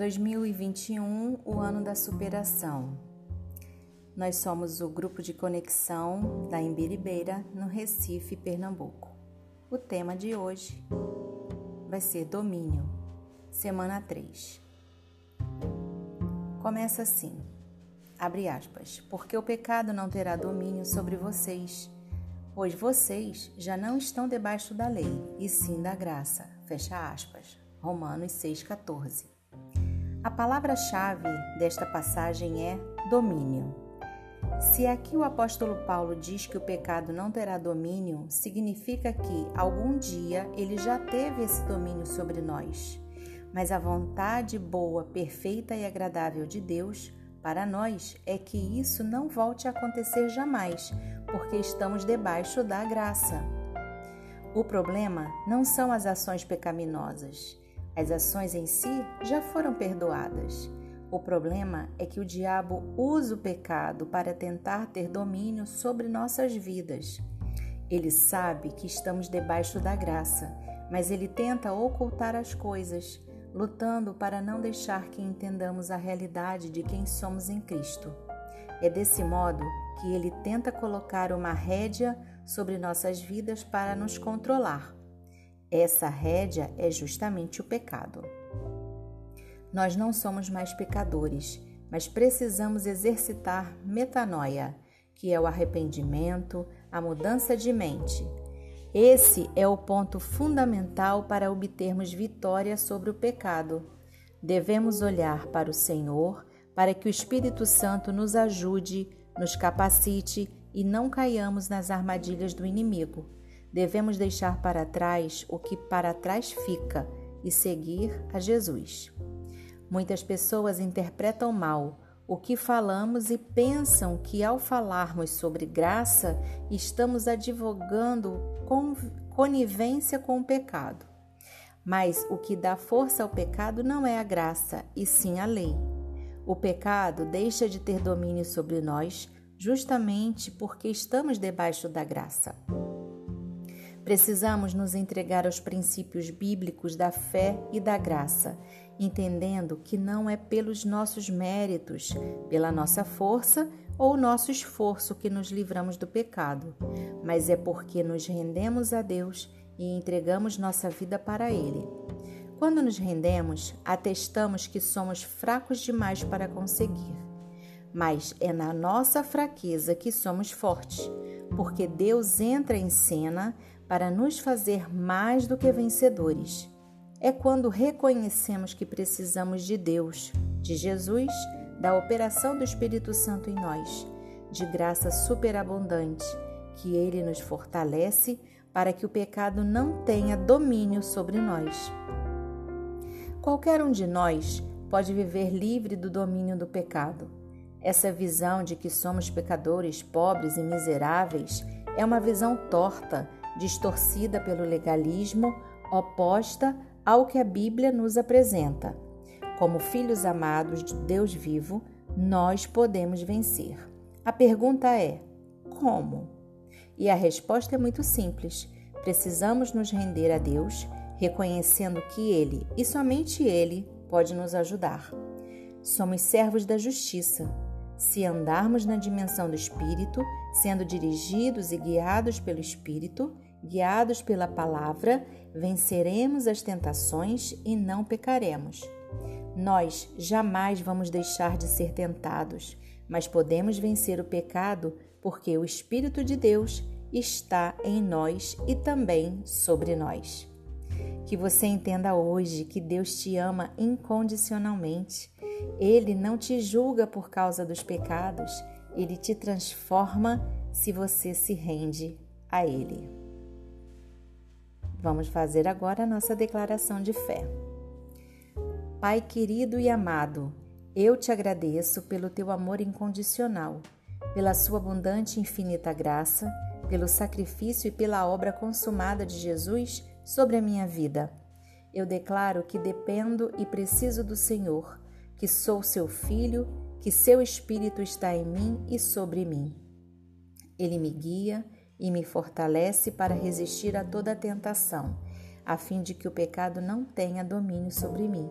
2021, o ano da superação. Nós somos o grupo de conexão da Embiribeira, no Recife, Pernambuco. O tema de hoje vai ser domínio, semana 3. Começa assim, abre aspas, porque o pecado não terá domínio sobre vocês, pois vocês já não estão debaixo da lei, e sim da graça, fecha aspas. Romanos 6,14. A palavra-chave desta passagem é domínio. Se aqui o apóstolo Paulo diz que o pecado não terá domínio, significa que algum dia ele já teve esse domínio sobre nós. Mas a vontade boa, perfeita e agradável de Deus para nós é que isso não volte a acontecer jamais, porque estamos debaixo da graça. O problema não são as ações pecaminosas. As ações em si já foram perdoadas. O problema é que o diabo usa o pecado para tentar ter domínio sobre nossas vidas. Ele sabe que estamos debaixo da graça, mas ele tenta ocultar as coisas, lutando para não deixar que entendamos a realidade de quem somos em Cristo. É desse modo que ele tenta colocar uma rédea sobre nossas vidas para nos controlar essa rédea é justamente o pecado. Nós não somos mais pecadores, mas precisamos exercitar metanoia, que é o arrependimento, a mudança de mente. Esse é o ponto fundamental para obtermos vitória sobre o pecado. Devemos olhar para o Senhor para que o Espírito Santo nos ajude, nos capacite e não caiamos nas armadilhas do inimigo. Devemos deixar para trás o que para trás fica e seguir a Jesus. Muitas pessoas interpretam mal o que falamos e pensam que ao falarmos sobre graça estamos advogando conivência com o pecado. Mas o que dá força ao pecado não é a graça, e sim a lei. O pecado deixa de ter domínio sobre nós justamente porque estamos debaixo da graça. Precisamos nos entregar aos princípios bíblicos da fé e da graça, entendendo que não é pelos nossos méritos, pela nossa força ou nosso esforço que nos livramos do pecado, mas é porque nos rendemos a Deus e entregamos nossa vida para Ele. Quando nos rendemos, atestamos que somos fracos demais para conseguir. Mas é na nossa fraqueza que somos fortes, porque Deus entra em cena para nos fazer mais do que vencedores. É quando reconhecemos que precisamos de Deus, de Jesus, da operação do Espírito Santo em nós, de graça superabundante, que ele nos fortalece para que o pecado não tenha domínio sobre nós. Qualquer um de nós pode viver livre do domínio do pecado. Essa visão de que somos pecadores, pobres e miseráveis é uma visão torta distorcida pelo legalismo, oposta ao que a Bíblia nos apresenta. Como filhos amados de Deus vivo, nós podemos vencer. A pergunta é: como? E a resposta é muito simples. Precisamos nos render a Deus, reconhecendo que Ele e somente Ele pode nos ajudar. Somos servos da justiça. Se andarmos na dimensão do Espírito, sendo dirigidos e guiados pelo Espírito, guiados pela palavra, venceremos as tentações e não pecaremos. Nós jamais vamos deixar de ser tentados, mas podemos vencer o pecado porque o Espírito de Deus está em nós e também sobre nós. Que você entenda hoje que Deus te ama incondicionalmente. Ele não te julga por causa dos pecados, ele te transforma se você se rende a Ele. Vamos fazer agora a nossa declaração de fé. Pai querido e amado, eu te agradeço pelo teu amor incondicional, pela sua abundante e infinita graça, pelo sacrifício e pela obra consumada de Jesus sobre a minha vida. Eu declaro que dependo e preciso do Senhor, que sou seu filho, que seu Espírito está em mim e sobre mim. Ele me guia e me fortalece para resistir a toda tentação, a fim de que o pecado não tenha domínio sobre mim.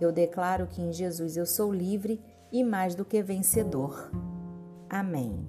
Eu declaro que em Jesus eu sou livre e mais do que vencedor. Amém.